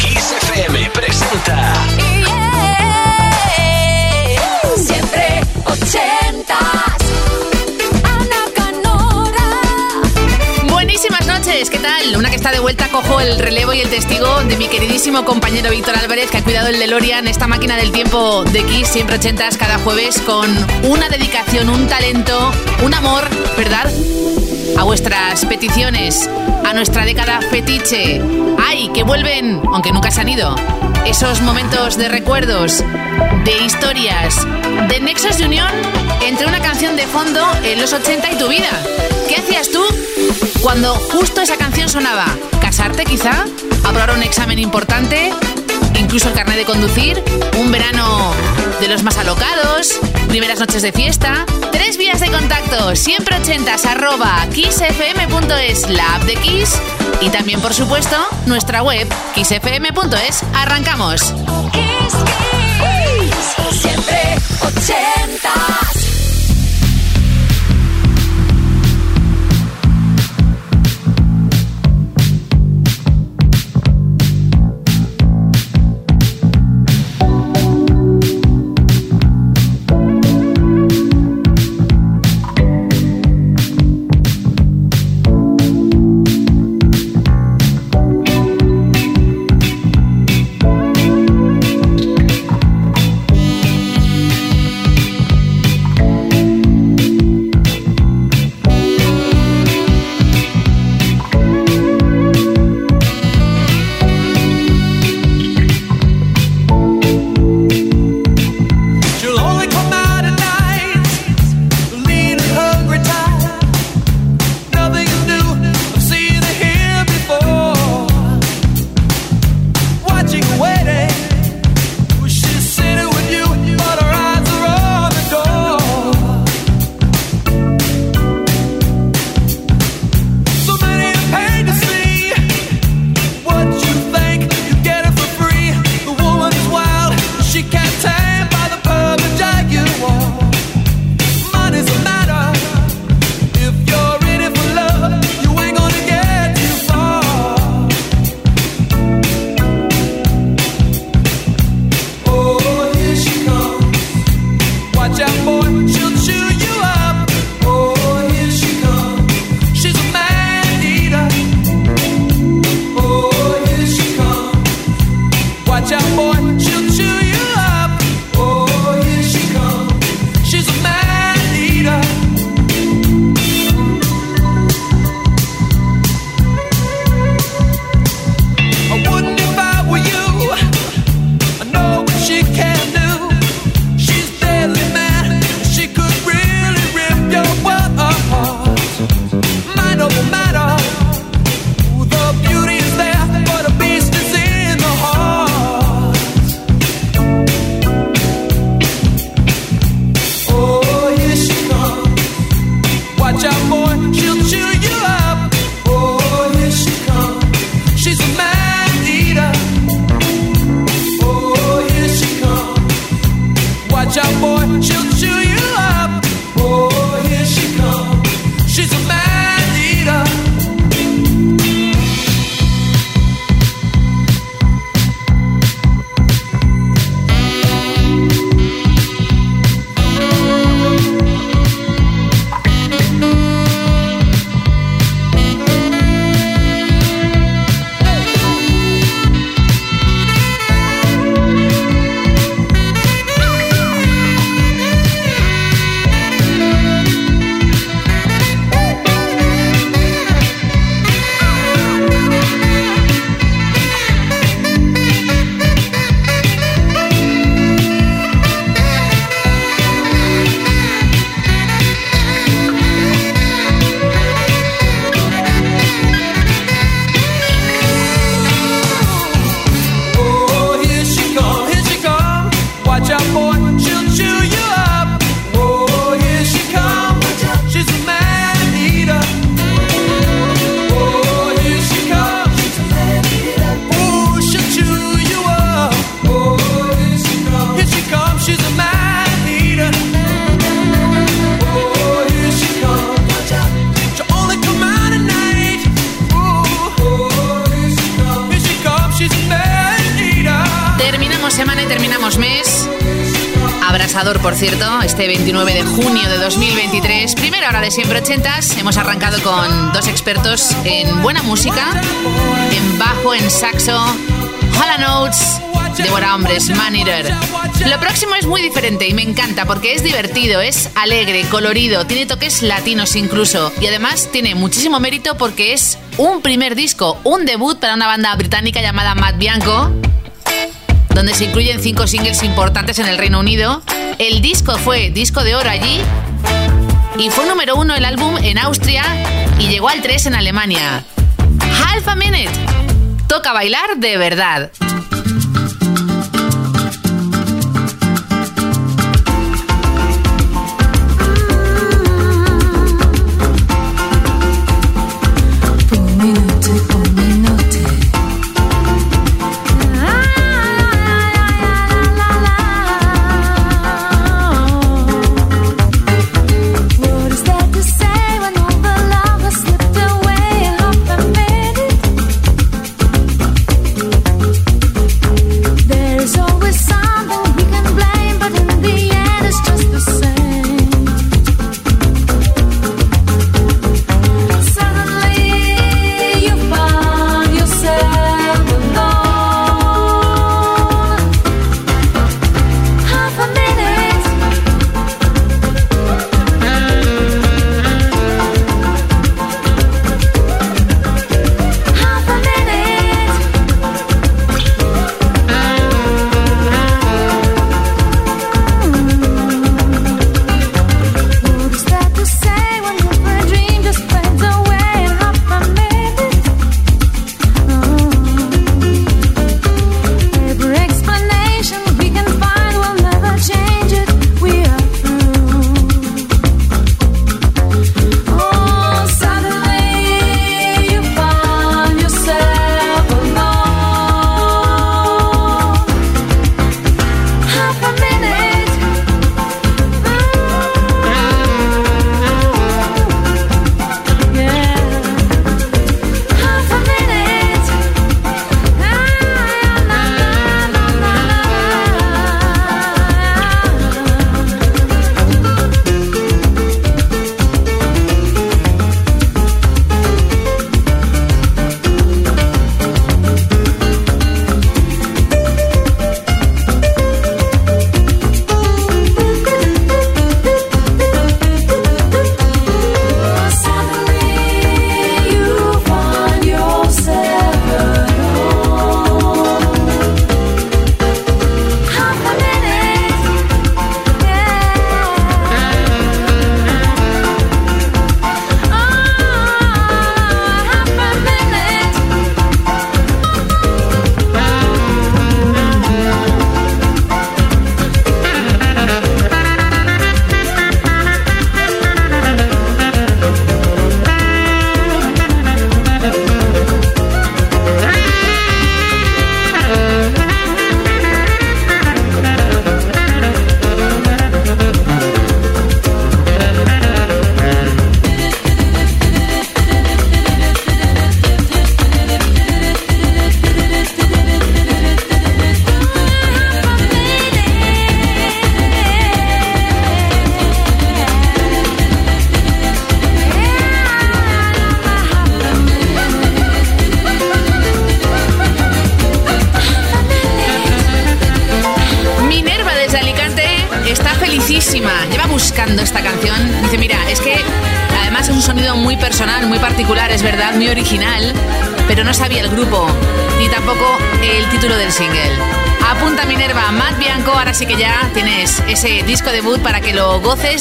Kiss FM presenta. Siempre ochentas. Ana Canora. Buenísimas noches, ¿qué tal? Una que está de vuelta, cojo el relevo y el testigo de mi queridísimo compañero Víctor Álvarez, que ha cuidado el DeLorean, esta máquina del tiempo de Kiss, siempre ochentas, cada jueves, con una dedicación, un talento, un amor, ¿verdad? A vuestras peticiones, a nuestra década fetiche. ¡Ay, que vuelven, aunque nunca se han ido! Esos momentos de recuerdos, de historias, de nexos de unión entre una canción de fondo en los 80 y tu vida. ¿Qué hacías tú cuando justo esa canción sonaba? ¿Casarte quizá? ¿Aprobar un examen importante? incluso el carnet de conducir, un verano de los más alocados, primeras noches de fiesta, tres vías de contacto, siempre ochentas arroba kissfm.es, la app de Kiss y también por supuesto nuestra web kissfm.es. Arrancamos. Kiss, kiss, siempre 80. Terminamos semana y terminamos mes. Abrasador, por cierto, este 29 de junio de 2023. Primera hora de siempre ochentas. Hemos arrancado con dos expertos en buena música, en bajo, en saxo, Hola Notes, Débora Hombres, Man Eater. Lo próximo es muy diferente y me encanta porque es divertido, es alegre, colorido, tiene toques latinos incluso y además tiene muchísimo mérito porque es un primer disco, un debut para una banda británica llamada Matt Bianco donde se incluyen cinco singles importantes en el Reino Unido. El disco fue disco de oro allí y fue número uno el álbum en Austria y llegó al 3 en Alemania. Half a Minute. Toca bailar de verdad.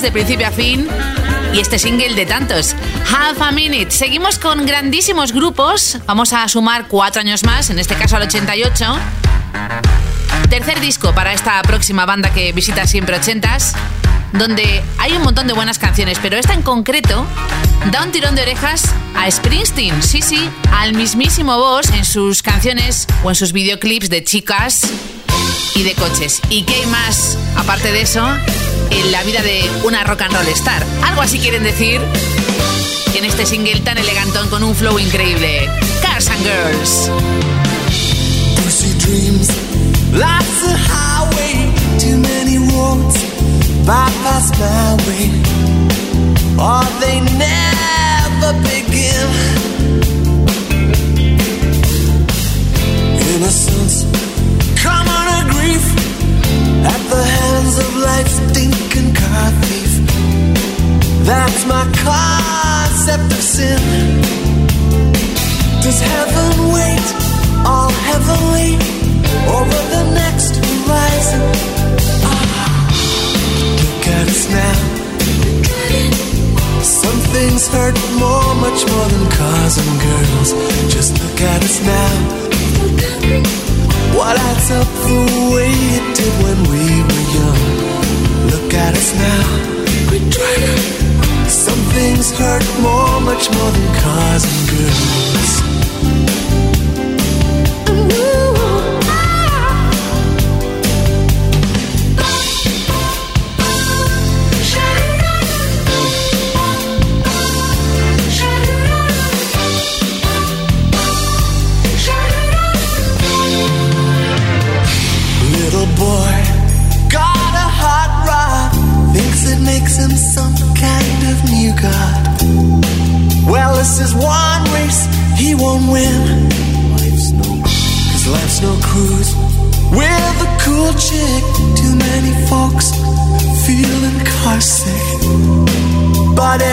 De principio a fin y este single de tantos, Half a Minute. Seguimos con grandísimos grupos, vamos a sumar cuatro años más, en este caso al 88. Tercer disco para esta próxima banda que visita siempre ochentas, donde hay un montón de buenas canciones, pero esta en concreto da un tirón de orejas a Springsteen, sí, sí, al mismísimo voz en sus canciones o en sus videoclips de chicas y de coches. ¿Y qué hay más aparte de eso? en la vida de una rock and roll star. Algo así quieren decir en este single tan elegantón con un flow increíble. Cars and Girls. or they never begin. At the hands of life's stinking car thief. That's my concept of sin. Does heaven wait all heavenly over the next horizon? Ah, look at us now. Some things hurt more, much more than cars and girls. Just look at us now. What adds up the way it did when we were young? Look at us now. Quit driving. Some things hurt more, much more than cars and girls.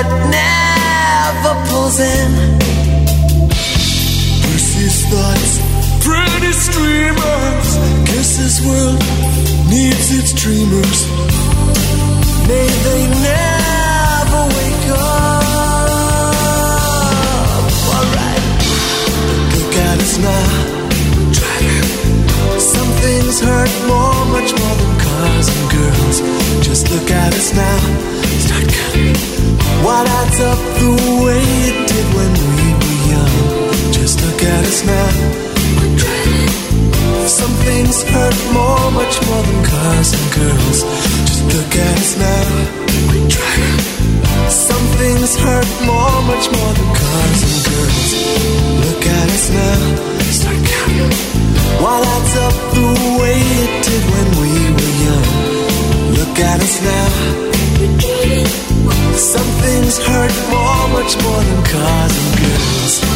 It never pulls in. Lucy's thoughts, pretty streamers. Guess this world needs its dreamers. May they never wake up. Alright, look at us now. Some things hurt more, much more than cars and girls. Just look at us now. What adds up the way it did when we were young? Just look at us now. Some things hurt more, much more than cars and girls. Just look at us now. Some things hurt more, much more than cars and girls. Look at us now. Start counting. What adds up the way it did when we were young? Look at us now. Some things hurt more, much more than cars and girls.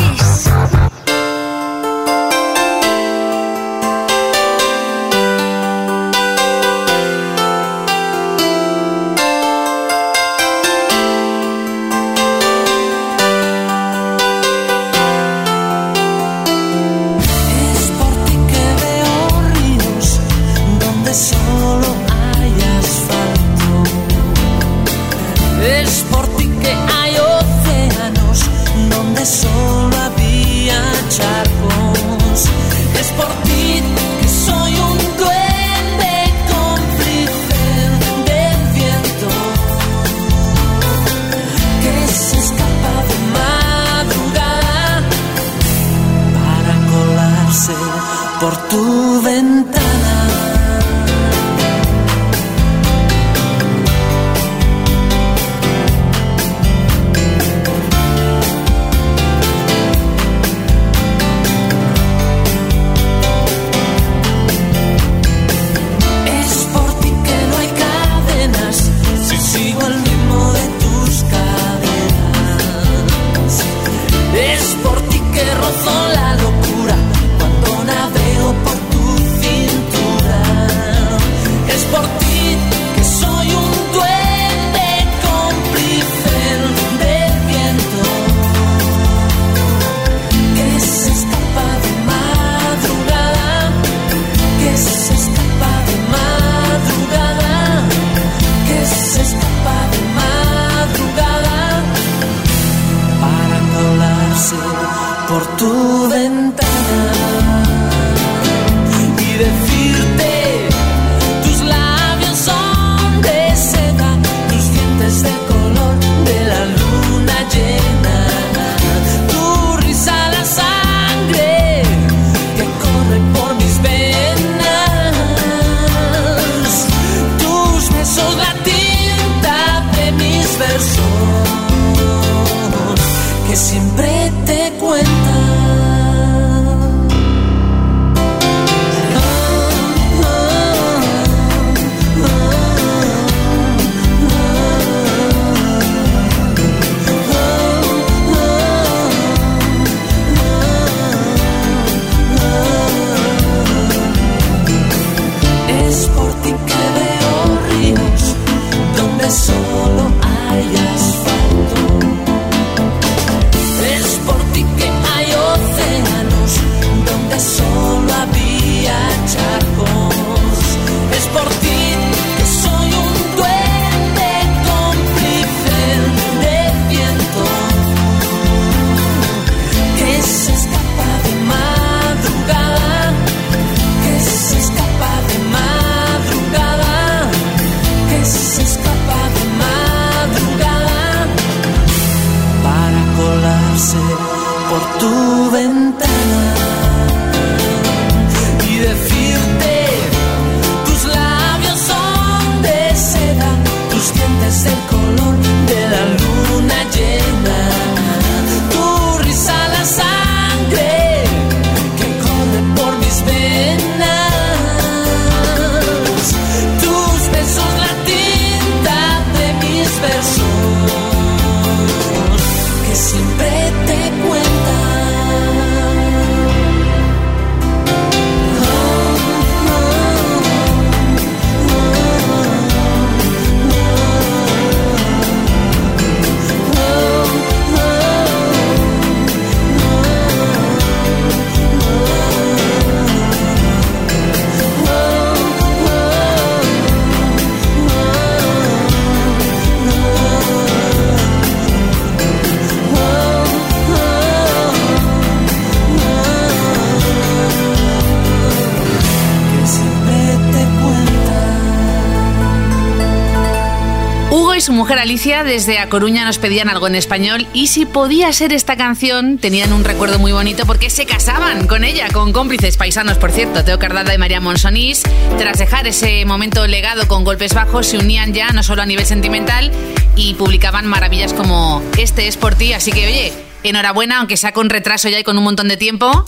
mujer Alicia desde A Coruña nos pedían algo en español y si podía ser esta canción tenían un recuerdo muy bonito porque se casaban con ella, con cómplices paisanos por cierto, Teo Cardada y María Monsonís. Tras dejar ese momento legado con golpes bajos se unían ya no solo a nivel sentimental y publicaban maravillas como Este es por ti, así que oye, enhorabuena aunque sea con retraso ya y con un montón de tiempo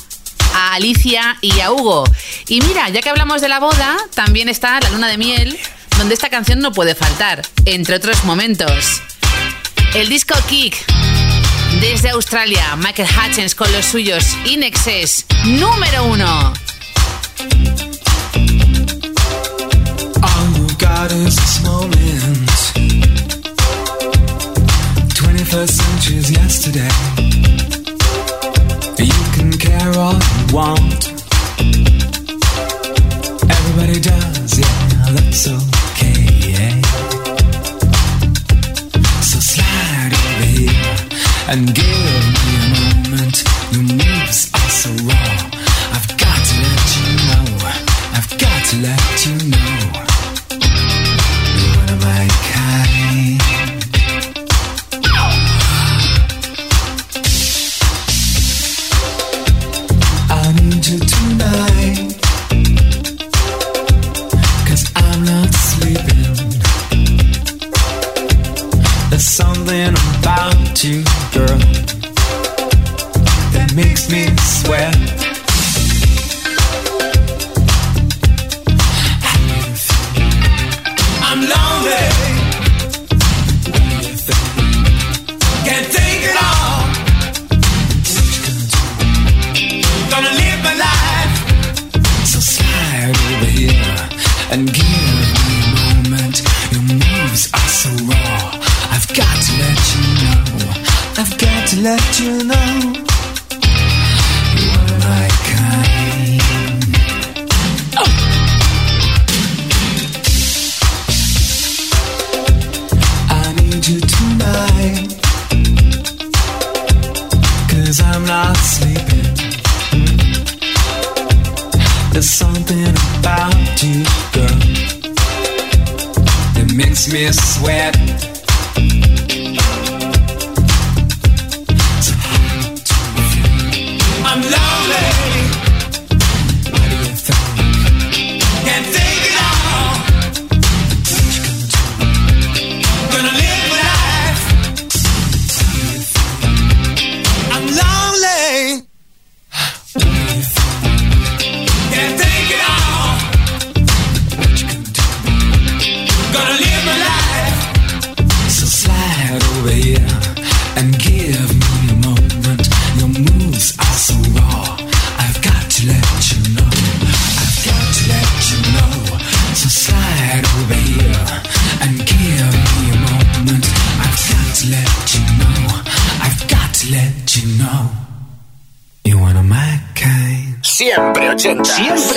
a Alicia y a Hugo. Y mira, ya que hablamos de la boda, también está la luna de miel, donde esta canción no puede faltar, entre otros momentos. El disco Kick. Desde Australia, Michael Hutchins con los suyos In Excess, número uno. All you've got is this moment. 21st century's yesterday.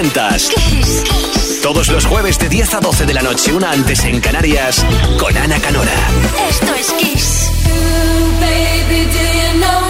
ochentas. Todos los jueves de 10 a 12 de la noche, una antes en Canarias, con Ana Canora. Esto es Kiss. Ooh, baby, do you know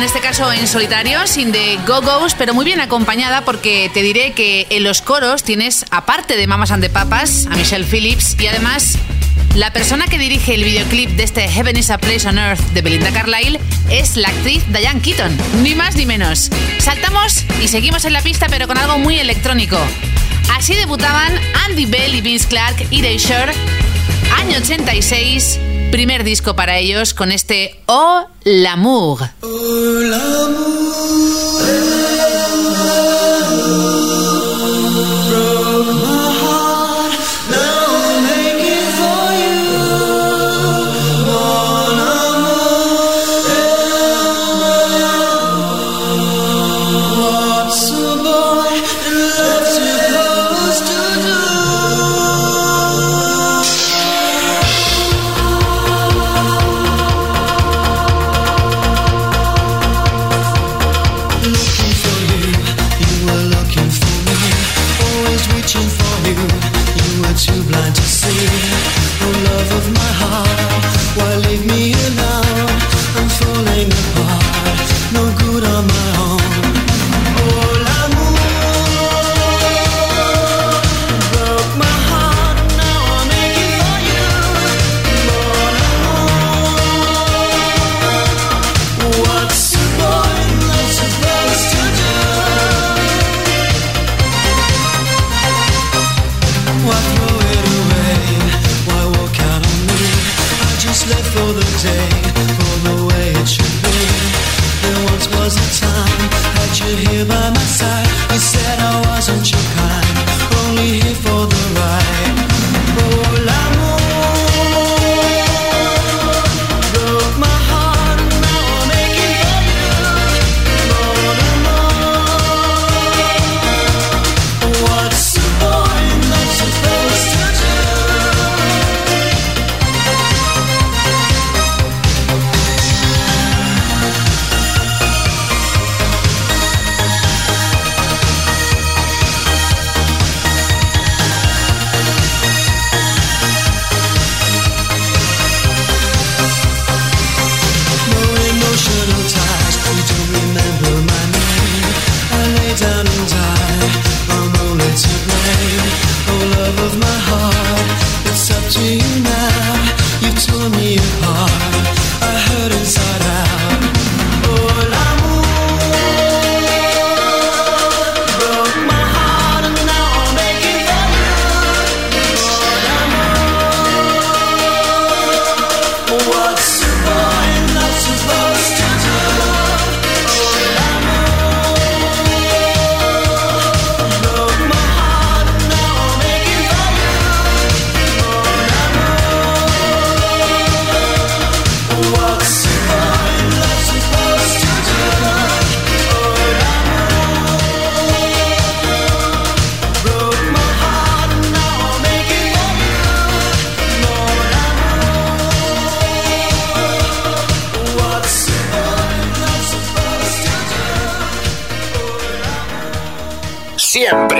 en este caso en solitario, sin de go-go's, pero muy bien acompañada porque te diré que en los coros tienes, aparte de Mamas and the Papas, a Michelle Phillips y además la persona que dirige el videoclip de este Heaven is a Place on Earth de Belinda Carlisle es la actriz Diane Keaton, ni más ni menos. Saltamos y seguimos en la pista pero con algo muy electrónico. Así debutaban Andy Bell y Vince Clark y Day Shore, año 86 Primer disco para ellos con este Oh l'amour. Oh, l'amour.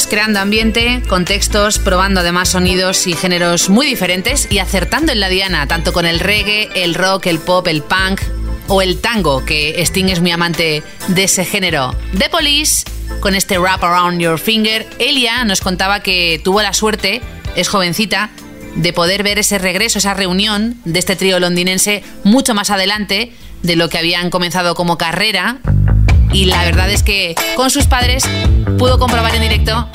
Creando ambiente, contextos, probando además sonidos y géneros muy diferentes y acertando en la diana, tanto con el reggae, el rock, el pop, el punk o el tango, que Sting es muy amante de ese género. The Police, con este Wrap Around Your Finger, Elia nos contaba que tuvo la suerte, es jovencita, de poder ver ese regreso, esa reunión de este trío londinense mucho más adelante de lo que habían comenzado como carrera. Y la verdad es que con sus padres pudo comprobar en directo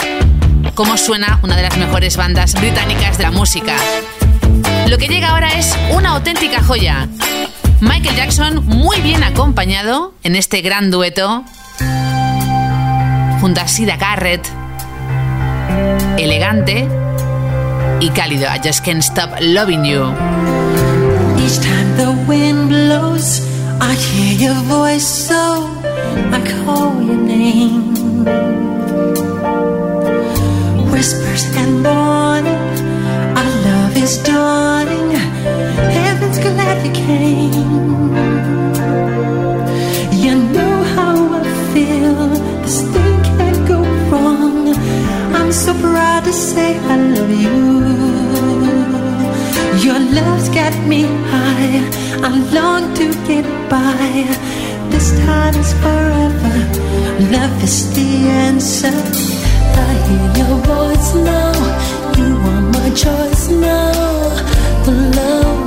cómo suena una de las mejores bandas británicas de la música. Lo que llega ahora es una auténtica joya. Michael Jackson muy bien acompañado en este gran dueto junto a Sida Garrett, elegante y cálido. I just can't stop loving you. Each time the wind blows, I hear your I call your name. Whispers and warning, our love is dawning. Heaven's glad you came. You know how I feel. This thing can't go wrong. I'm so proud to say I love you. Your love's got me high. I long to get by. This time is forever. Love is the answer. I hear your voice now. You are my choice now. The love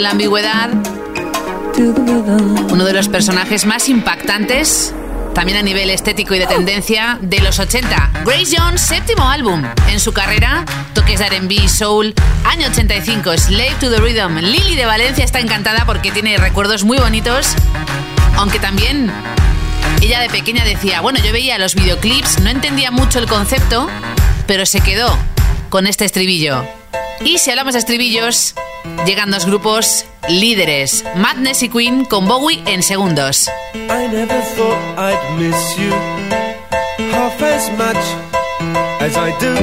La ambigüedad, uno de los personajes más impactantes, también a nivel estético y de tendencia, de los 80. Grace Jones, séptimo álbum en su carrera, toques de R&B soul, año 85, Slave to the Rhythm. Lily de Valencia está encantada porque tiene recuerdos muy bonitos, aunque también ella de pequeña decía, bueno, yo veía los videoclips, no entendía mucho el concepto, pero se quedó con este estribillo. Y si hablamos de estribillos, llegan dos grupos líderes, Madness y Queen con Bowie en segundos. I never thought I'd miss you half as much as I do.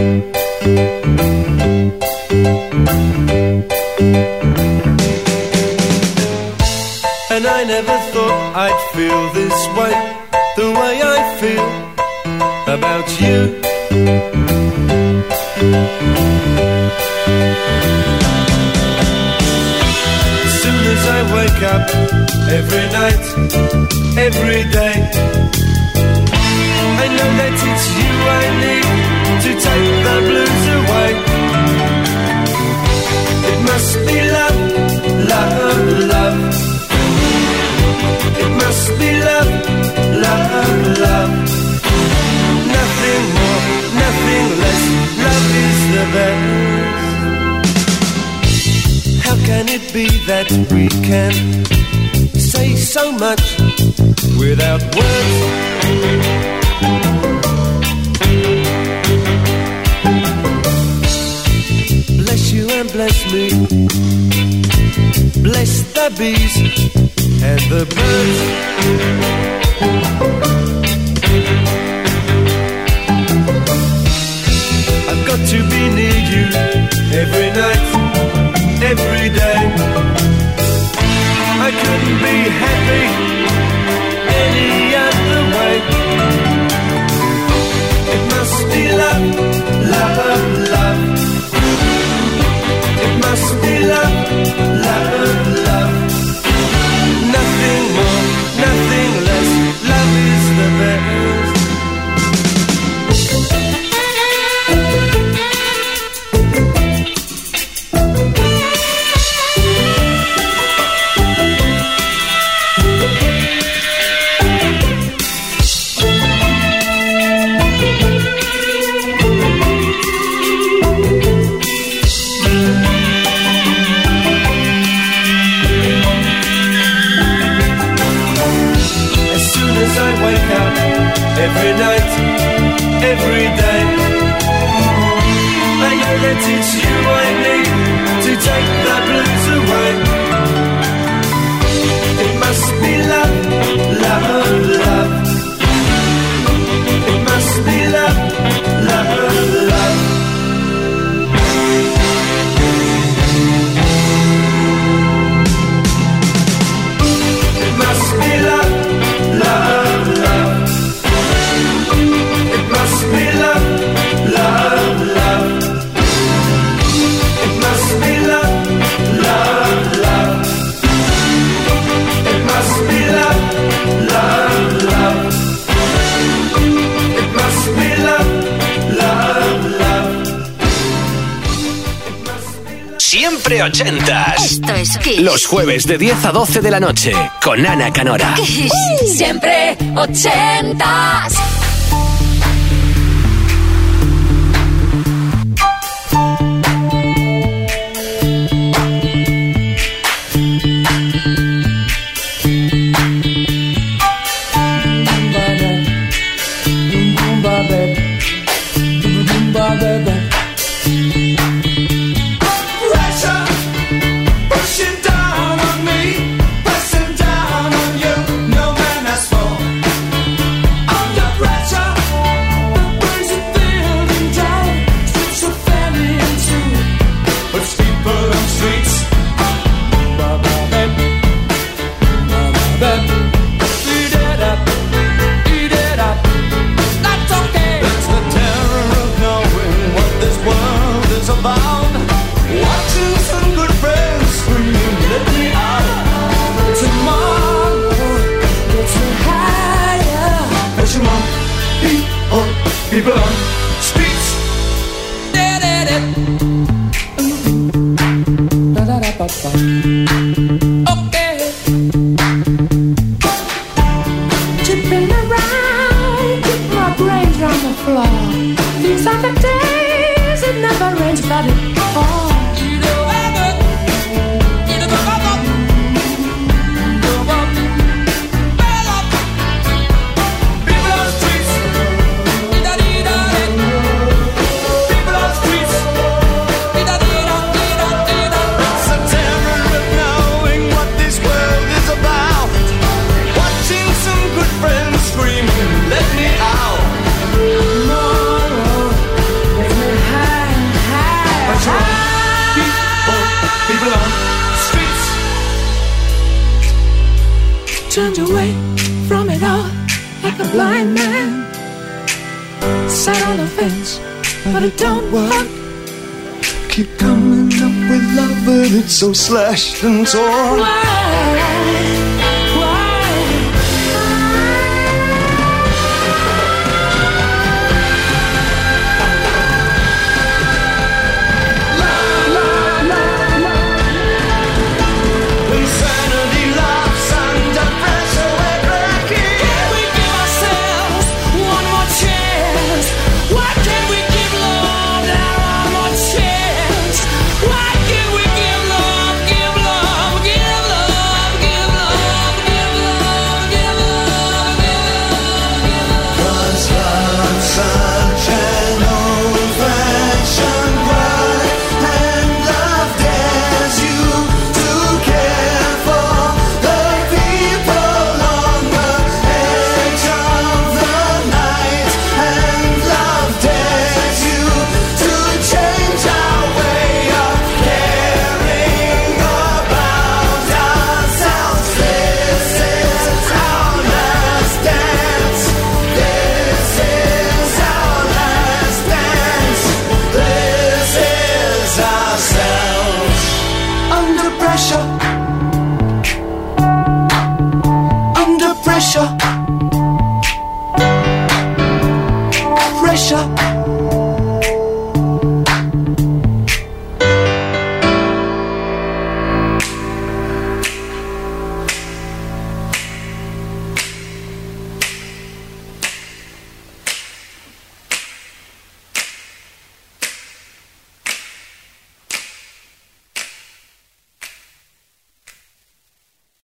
And I never thought I'd feel this way, the way I feel about you. I wake up, every night, every day, I know that it's you I need to take the blues away. It must be love, love, love. It must be love, love, love. Nothing more, nothing less. Love is the best can it be that we can say so much without words? Bless you and bless me. Bless the bees and the birds. I've got to be near you every night every day. I couldn't be happy any other teach you. ochentas. Esto es Kiss. Los jueves de 10 a 12 de la noche con Ana Canora. Kiss. Siempre ochentas.